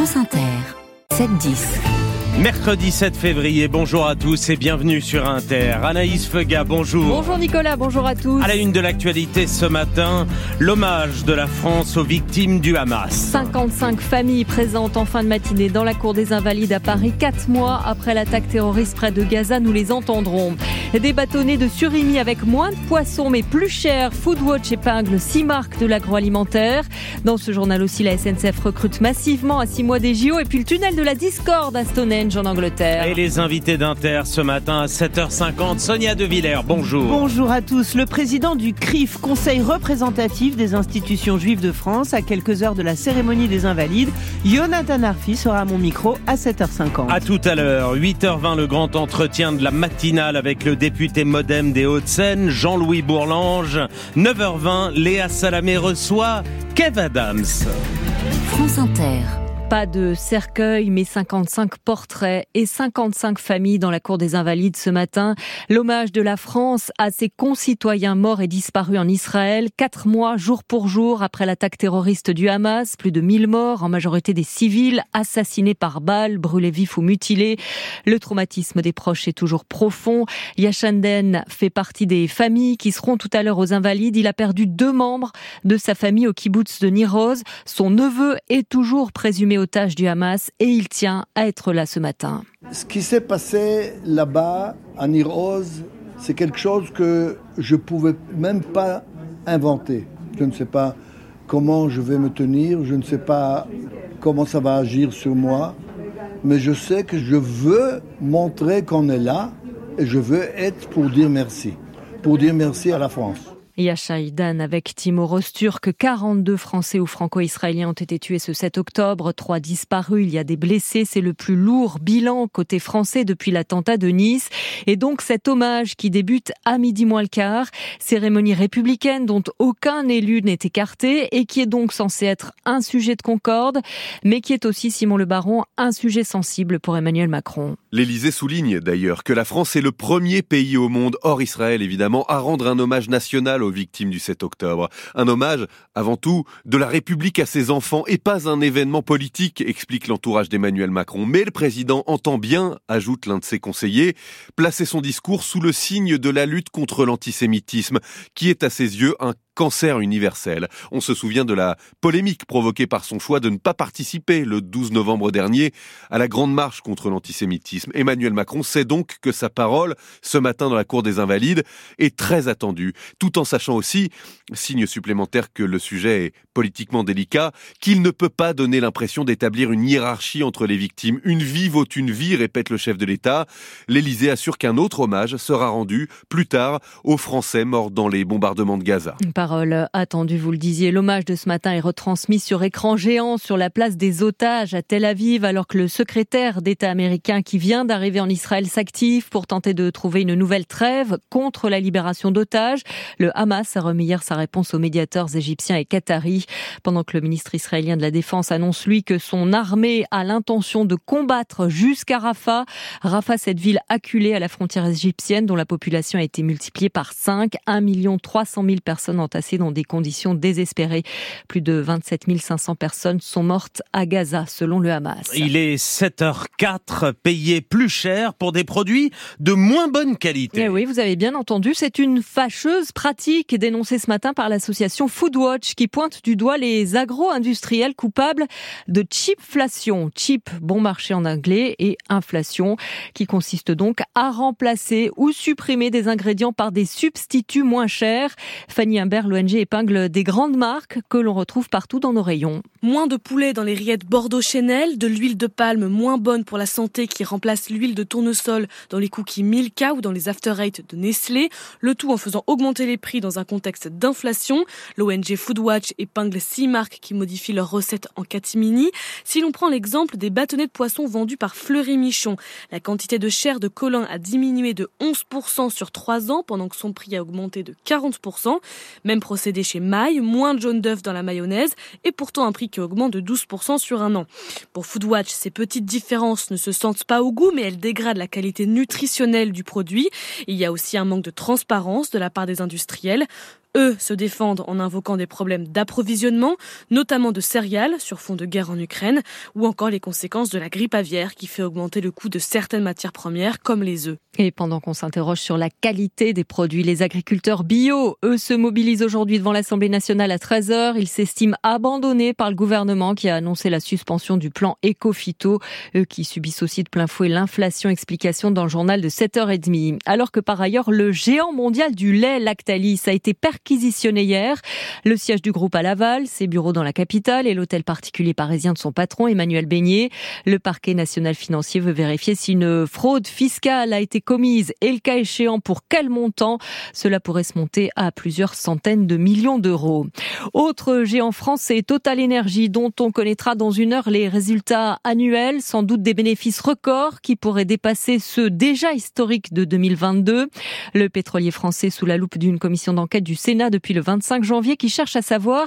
France Inter, 7-10. Mercredi 7 février, bonjour à tous et bienvenue sur Inter. Anaïs Fega, bonjour. Bonjour Nicolas, bonjour à tous. À la une de l'actualité ce matin, l'hommage de la France aux victimes du Hamas. 55 familles présentes en fin de matinée dans la cour des Invalides à Paris, 4 mois après l'attaque terroriste près de Gaza, nous les entendrons. Des bâtonnets de surimi avec moins de poissons mais plus cher. Foodwatch épingle 6 marques de l'agroalimentaire. Dans ce journal aussi, la SNCF recrute massivement à 6 mois des JO et puis le tunnel de la discorde à Stonehenge en Angleterre. Et les invités d'Inter ce matin à 7h50, Sonia De Villers, bonjour. Bonjour à tous. Le président du CRIF, Conseil représentatif des institutions juives de France, à quelques heures de la cérémonie des Invalides, Jonathan Arfi sera à mon micro à 7h50. À tout à l'heure, 8h20, le grand entretien de la matinale avec le député modem des Hauts-de-Seine, Jean-Louis Bourlange. 9h20, Léa Salamé reçoit Kev Adams. France Inter. Pas de cercueil, mais 55 portraits et 55 familles dans la cour des Invalides ce matin. L'hommage de la France à ses concitoyens morts et disparus en Israël, quatre mois jour pour jour après l'attaque terroriste du Hamas. Plus de 1000 morts, en majorité des civils, assassinés par balles, brûlés vifs ou mutilés. Le traumatisme des proches est toujours profond. Yachanden fait partie des familles qui seront tout à l'heure aux Invalides. Il a perdu deux membres de sa famille au kibbutz de Niroz. Son neveu est toujours présumé otage du Hamas et il tient à être là ce matin. Ce qui s'est passé là-bas, à Niroz, c'est quelque chose que je ne pouvais même pas inventer. Je ne sais pas comment je vais me tenir, je ne sais pas comment ça va agir sur moi, mais je sais que je veux montrer qu'on est là et je veux être pour dire merci, pour dire merci à la France. Yachaïdan avec Timo Rosturk. 42 Français ou Franco-Israéliens ont été tués ce 7 octobre. Trois disparus. Il y a des blessés. C'est le plus lourd bilan côté français depuis l'attentat de Nice. Et donc cet hommage qui débute à midi moins le quart. Cérémonie républicaine dont aucun élu n'est écarté et qui est donc censé être un sujet de concorde, mais qui est aussi, Simon Le Baron, un sujet sensible pour Emmanuel Macron. L'Élysée souligne d'ailleurs que la France est le premier pays au monde, hors Israël évidemment, à rendre un hommage national victimes du 7 octobre. Un hommage, avant tout, de la République à ses enfants et pas un événement politique, explique l'entourage d'Emmanuel Macron. Mais le président entend bien, ajoute l'un de ses conseillers, placer son discours sous le signe de la lutte contre l'antisémitisme, qui est à ses yeux un cancer universel. On se souvient de la polémique provoquée par son choix de ne pas participer le 12 novembre dernier à la grande marche contre l'antisémitisme. Emmanuel Macron sait donc que sa parole, ce matin dans la cour des Invalides, est très attendue, tout en sachant aussi, signe supplémentaire que le sujet est politiquement délicat, qu'il ne peut pas donner l'impression d'établir une hiérarchie entre les victimes. Une vie vaut une vie, répète le chef de l'État. L'Élysée assure qu'un autre hommage sera rendu plus tard aux Français morts dans les bombardements de Gaza parole attendue, vous le disiez. L'hommage de ce matin est retransmis sur écran géant sur la place des otages à Tel Aviv, alors que le secrétaire d'État américain qui vient d'arriver en Israël s'active pour tenter de trouver une nouvelle trêve contre la libération d'otages. Le Hamas a remis hier sa réponse aux médiateurs égyptiens et qataris, pendant que le ministre israélien de la Défense annonce lui que son armée a l'intention de combattre jusqu'à Rafah. Rafah, cette ville acculée à la frontière égyptienne dont la population a été multipliée par 5, 1 300 000 personnes ont dans des conditions désespérées. Plus de 27 500 personnes sont mortes à Gaza, selon le Hamas. Il est 7h04, payé plus cher pour des produits de moins bonne qualité. Eh oui, vous avez bien entendu, c'est une fâcheuse pratique dénoncée ce matin par l'association Foodwatch qui pointe du doigt les agro-industriels coupables de chipflation. Chip, bon marché en anglais, et inflation, qui consiste donc à remplacer ou supprimer des ingrédients par des substituts moins chers. Fanny Imbert, l'ONG épingle des grandes marques que l'on retrouve partout dans nos rayons. Moins de poulet dans les rillettes Bordeaux-Chanel, de l'huile de palme moins bonne pour la santé qui remplace l'huile de tournesol dans les cookies Milka ou dans les After de Nestlé, le tout en faisant augmenter les prix dans un contexte d'inflation. L'ONG Foodwatch épingle six marques qui modifient leurs recettes en catimini. Si l'on prend l'exemple des bâtonnets de poisson vendus par Fleury Michon, la quantité de chair de colin a diminué de 11% sur 3 ans pendant que son prix a augmenté de 40%. Même procédé chez Maille, moins de jaune d'œuf dans la mayonnaise et pourtant un prix qui augmente de 12% sur un an. Pour Foodwatch, ces petites différences ne se sentent pas au goût mais elles dégradent la qualité nutritionnelle du produit. Il y a aussi un manque de transparence de la part des industriels. Eux se défendent en invoquant des problèmes d'approvisionnement, notamment de céréales sur fond de guerre en Ukraine, ou encore les conséquences de la grippe aviaire qui fait augmenter le coût de certaines matières premières comme les œufs. Et pendant qu'on s'interroge sur la qualité des produits, les agriculteurs bio, eux, se mobilisent aujourd'hui devant l'Assemblée nationale à 13h. Ils s'estiment abandonnés par le gouvernement qui a annoncé la suspension du plan Ecofito, eux qui subissent aussi de plein fouet l'inflation. Explication dans le journal de 7h30. Alors que par ailleurs, le géant mondial du lait Lactalis a été perquisitionné hier. Le siège du groupe à Laval, ses bureaux dans la capitale et l'hôtel particulier parisien de son patron Emmanuel Beignet. Le parquet national financier veut vérifier si une fraude fiscale a été commise et le cas échéant pour quel montant. Cela pourrait se monter à plusieurs centaines de millions d'euros. Autre géant français, Total Energy, dont on connaîtra dans une heure les résultats annuels, sans doute des bénéfices records qui pourraient dépasser ceux déjà historiques de 2022. Le pétrolier français sous la loupe d'une commission d'enquête du Sénat depuis le 25 janvier qui cherche à savoir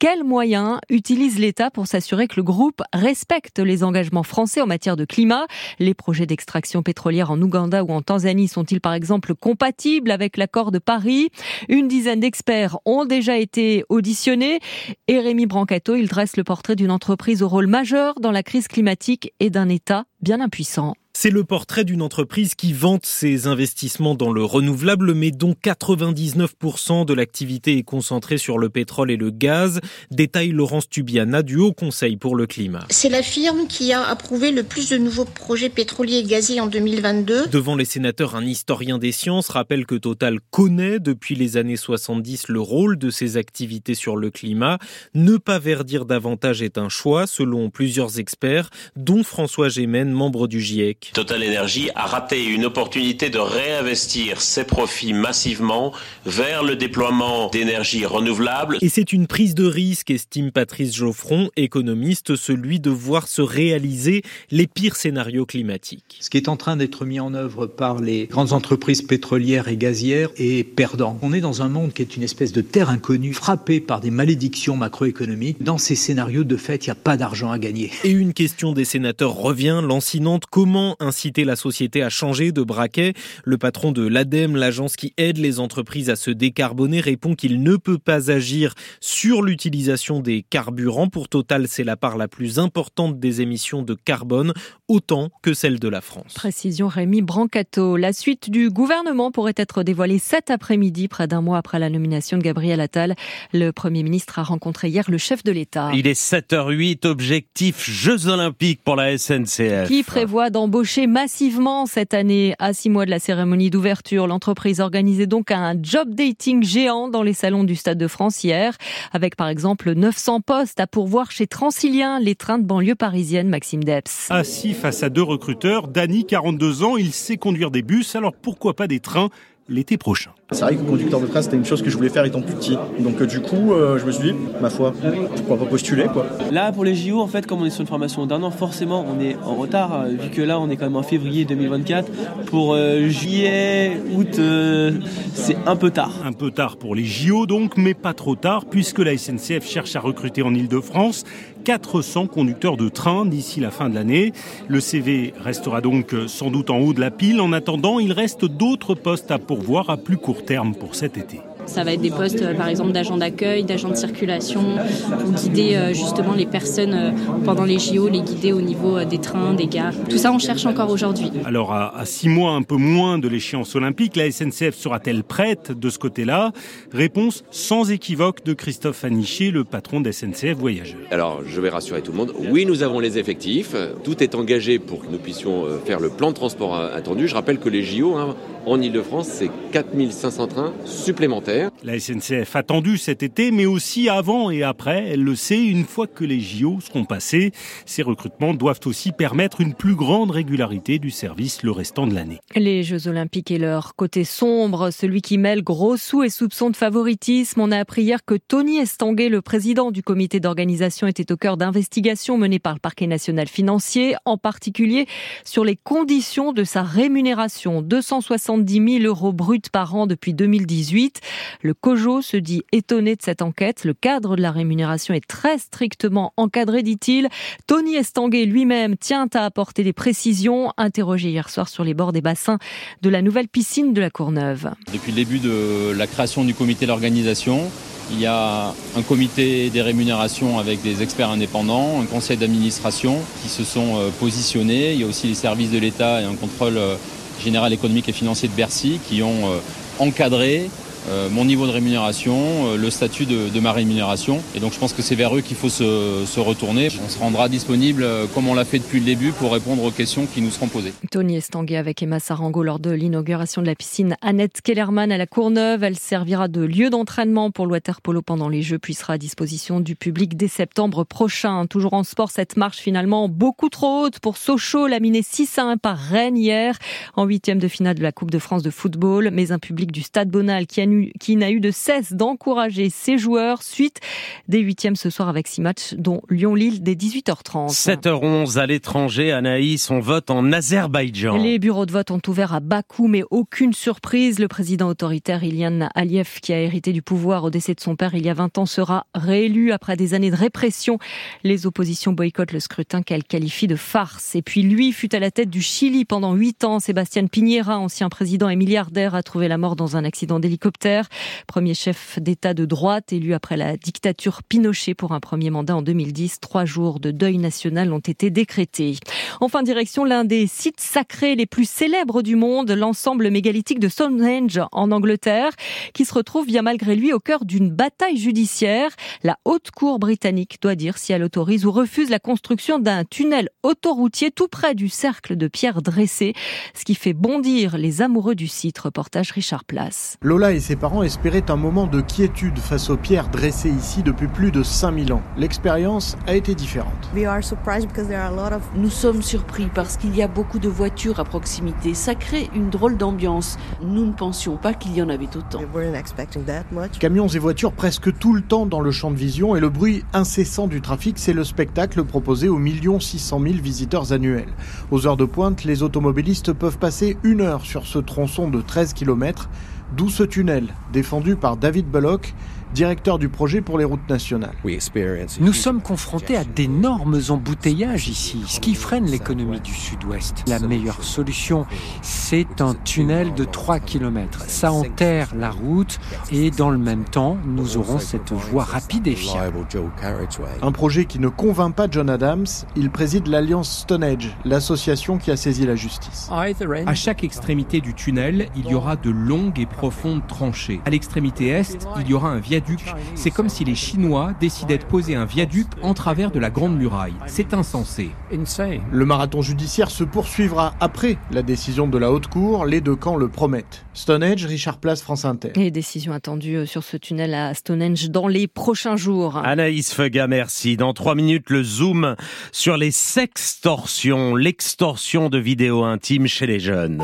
quels moyens utilise l'État pour s'assurer que le groupe respecte les engagements français en matière de climat. Les projets d'extraction pétrolière en Ouganda ou en Tanzanie sont-ils par exemple compatibles avec l'accord de Paris? Une dizaine d'experts ont déjà été auditionnés et Rémi Brancato, il dresse le portrait d'une entreprise au rôle majeur dans la crise climatique et d'un État bien impuissant. C'est le portrait d'une entreprise qui vante ses investissements dans le renouvelable, mais dont 99% de l'activité est concentrée sur le pétrole et le gaz. Détaille Laurence Tubiana du Haut Conseil pour le climat. C'est la firme qui a approuvé le plus de nouveaux projets pétroliers et gaziers en 2022. Devant les sénateurs, un historien des sciences rappelle que Total connaît depuis les années 70 le rôle de ses activités sur le climat. Ne pas verdir davantage est un choix, selon plusieurs experts, dont François Gémen, membre du GIEC. Total Energy a raté une opportunité de réinvestir ses profits massivement vers le déploiement d'énergie renouvelable. Et c'est une prise de risque, estime Patrice Geoffron, économiste, celui de voir se réaliser les pires scénarios climatiques. Ce qui est en train d'être mis en œuvre par les grandes entreprises pétrolières et gazières est perdant. On est dans un monde qui est une espèce de terre inconnue, frappé par des malédictions macroéconomiques. Dans ces scénarios, de fait, il n'y a pas d'argent à gagner. Et une question des sénateurs revient, lancinante. Comment inciter la société à changer de braquet. Le patron de l'ADEME, l'agence qui aide les entreprises à se décarboner, répond qu'il ne peut pas agir sur l'utilisation des carburants. Pour Total, c'est la part la plus importante des émissions de carbone, autant que celle de la France. Précision Rémi Brancato. La suite du gouvernement pourrait être dévoilée cet après-midi, près d'un mois après la nomination de Gabriel Attal. Le Premier ministre a rencontré hier le chef de l'État. Il est 7h08, objectif Jeux Olympiques pour la SNCF. Qui prévoit d'embaucher massivement cette année. À six mois de la cérémonie d'ouverture, l'entreprise organisait donc un job dating géant dans les salons du Stade de France hier, avec par exemple 900 postes à pourvoir chez Transilien, les trains de banlieue parisienne, Maxime Deps. Assis face à deux recruteurs, Dany, 42 ans, il sait conduire des bus, alors pourquoi pas des trains l'été prochain. C'est vrai que conducteur de train, c'était une chose que je voulais faire étant plus petit. Donc euh, du coup, euh, je me suis dit, ma foi, pourquoi pas postuler quoi. Là, pour les JO, en fait, comme on est sur une formation d'un an, forcément, on est en retard, euh, vu que là, on est quand même en février 2024. Pour juillet, août, c'est un peu tard. Un peu tard pour les JO donc, mais pas trop tard, puisque la SNCF cherche à recruter en Ile-de-France 400 conducteurs de train d'ici la fin de l'année. Le CV restera donc sans doute en haut de la pile. En attendant, il reste d'autres postes à pourvoir à plus court terme pour cet été. Ça va être des postes, euh, par exemple, d'agents d'accueil, d'agents de circulation, pour guider euh, justement les personnes euh, pendant les JO, les guider au niveau des trains, des gares. Tout ça, on cherche encore aujourd'hui. Alors, à, six mois, un peu moins de l'échéance olympique, la SNCF sera-t-elle prête de ce côté-là? Réponse sans équivoque de Christophe Aniché, le patron de SNCF Voyageurs. Alors, je vais rassurer tout le monde. Oui, nous avons les effectifs. Tout est engagé pour que nous puissions faire le plan de transport attendu. Je rappelle que les JO, hein, en Ile-de-France, c'est 4500 trains supplémentaires. La SNCF attendue cet été, mais aussi avant et après, elle le sait, une fois que les JO seront passés, ces recrutements doivent aussi permettre une plus grande régularité du service le restant de l'année. Les Jeux Olympiques et leur côté sombre, celui qui mêle gros sous et soupçons de favoritisme. On a appris hier que Tony Estanguet, le président du comité d'organisation, était au cœur d'investigations menées par le parquet national financier, en particulier sur les conditions de sa rémunération. 260 70 000 euros bruts par an depuis 2018. Le COJO se dit étonné de cette enquête. Le cadre de la rémunération est très strictement encadré, dit-il. Tony Estanguet lui-même tient à apporter des précisions, interrogé hier soir sur les bords des bassins de la nouvelle piscine de la Courneuve. Depuis le début de la création du comité d'organisation, il y a un comité des rémunérations avec des experts indépendants, un conseil d'administration qui se sont euh, positionnés. Il y a aussi les services de l'État et un contrôle général économique et financier de Bercy qui ont euh, encadré euh, mon niveau de rémunération, euh, le statut de, ma rémunération. Et donc je pense que c'est vers eux qu'il faut se, retourner. On se rendra disponible, euh, comme on l'a fait depuis le début, pour répondre aux questions qui nous seront posées. Tony Estanguet avec Emma Sarango lors de l'inauguration de la piscine Annette Kellerman à la Courneuve. Elle servira de lieu d'entraînement pour le waterpolo pendant les Jeux, puis sera à disposition du public dès septembre prochain. Toujours en sport, cette marche finalement beaucoup trop haute pour Sochaux, laminé 6 à 1 par Rennes hier, en huitième de finale de la Coupe de France de football. Mais un public du Stade Bonal qui a qui n'a eu de cesse d'encourager ses joueurs suite des huitièmes ce soir avec six matchs, dont Lyon-Lille dès 18h30. 7h11 à l'étranger, Anaïs, on vote en Azerbaïdjan. Les bureaux de vote ont ouvert à Bakou, mais aucune surprise. Le président autoritaire Ilian Aliyev, qui a hérité du pouvoir au décès de son père il y a 20 ans, sera réélu après des années de répression. Les oppositions boycottent le scrutin qu'elle qualifie de farce. Et puis lui fut à la tête du Chili pendant 8 ans. Sébastien Piñera, ancien président et milliardaire, a trouvé la mort dans un accident d'hélicoptère premier chef d'État de droite élu après la dictature Pinochet pour un premier mandat en 2010. Trois jours de deuil national ont été décrétés. Enfin, direction l'un des sites sacrés les plus célèbres du monde, l'ensemble mégalithique de Stonehenge en Angleterre, qui se retrouve bien malgré lui au cœur d'une bataille judiciaire. La haute cour britannique doit dire si elle autorise ou refuse la construction d'un tunnel autoroutier tout près du cercle de pierre dressée, ce qui fait bondir les amoureux du site. Reportage Richard Place. Ses parents espéraient un moment de quiétude face aux pierres dressées ici depuis plus de 5000 ans. L'expérience a été différente. Nous sommes surpris parce qu'il y a beaucoup de voitures à proximité. Ça crée une drôle d'ambiance. Nous ne pensions pas qu'il y en avait autant. Camions et voitures presque tout le temps dans le champ de vision et le bruit incessant du trafic, c'est le spectacle proposé aux millions 600 000 visiteurs annuels. Aux heures de pointe, les automobilistes peuvent passer une heure sur ce tronçon de 13 km D'où ce tunnel, défendu par David Bullock, directeur du projet pour les routes nationales. Nous sommes confrontés à d'énormes embouteillages ici, ce qui freine l'économie du sud-ouest. La meilleure solution, c'est un tunnel de 3 km. Ça enterre la route et dans le même temps, nous aurons cette voie rapide et fiable. Un projet qui ne convainc pas John Adams. Il préside l'Alliance Stonehenge, l'association qui a saisi la justice. À chaque extrémité du tunnel, il y aura de longues et profondes tranchées. À l'extrémité est, il y aura un viaduc c'est comme si les Chinois décidaient de poser un viaduc en travers de la Grande Muraille. C'est insensé. Le marathon judiciaire se poursuivra après la décision de la Haute Cour. Les deux camps le promettent. Stonehenge, Richard Place, France Inter. Et décision attendue euh, sur ce tunnel à Stonehenge dans les prochains jours. Anaïs Fega, merci. Dans trois minutes, le zoom sur les sextorsions, l'extorsion de vidéos intimes chez les jeunes.